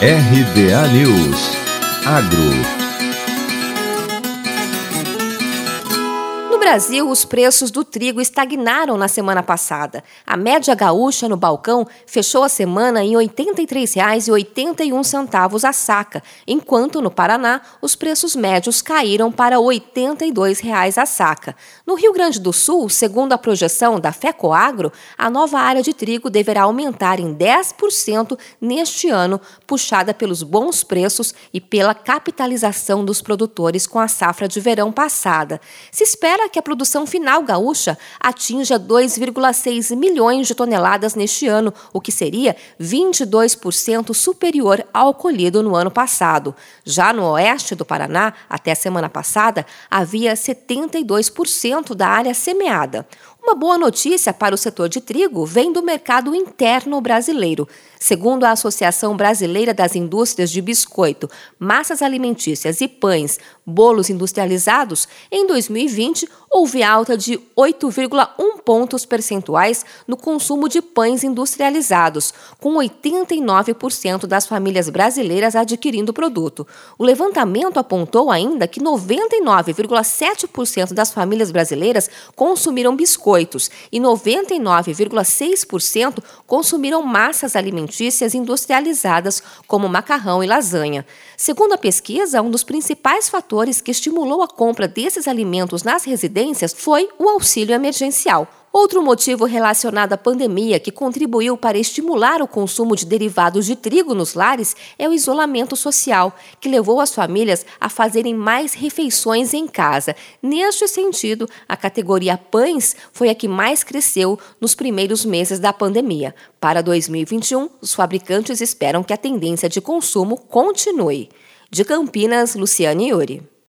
RBA News. Agro Brasil, os preços do trigo estagnaram na semana passada. A média gaúcha no balcão fechou a semana em R$ 83,81 a saca, enquanto no Paraná os preços médios caíram para R$ 82,00 a saca. No Rio Grande do Sul, segundo a projeção da FECOAGRO, a nova área de trigo deverá aumentar em 10% neste ano, puxada pelos bons preços e pela capitalização dos produtores com a safra de verão passada. Se espera que a produção final gaúcha atinja 2,6 milhões de toneladas neste ano, o que seria 22% superior ao colhido no ano passado. Já no oeste do Paraná, até a semana passada, havia 72% da área semeada. Uma boa notícia para o setor de trigo vem do mercado interno brasileiro. Segundo a Associação Brasileira das Indústrias de Biscoito, Massas Alimentícias e Pães, Bolos Industrializados, em 2020 houve alta de 8,1 pontos percentuais no consumo de pães industrializados, com 89% das famílias brasileiras adquirindo o produto. O levantamento apontou ainda que 99,7% das famílias brasileiras consumiram biscoito biscoitos e 99,6% consumiram massas alimentícias industrializadas, como macarrão e lasanha. Segundo a pesquisa, um dos principais fatores que estimulou a compra desses alimentos nas residências foi o auxílio emergencial. Outro motivo relacionado à pandemia que contribuiu para estimular o consumo de derivados de trigo nos lares é o isolamento social, que levou as famílias a fazerem mais refeições em casa. Neste sentido, a categoria pães foi a que mais cresceu nos primeiros meses da pandemia. Para 2021, os fabricantes esperam que a tendência de consumo continue. De Campinas, Luciane Yuri.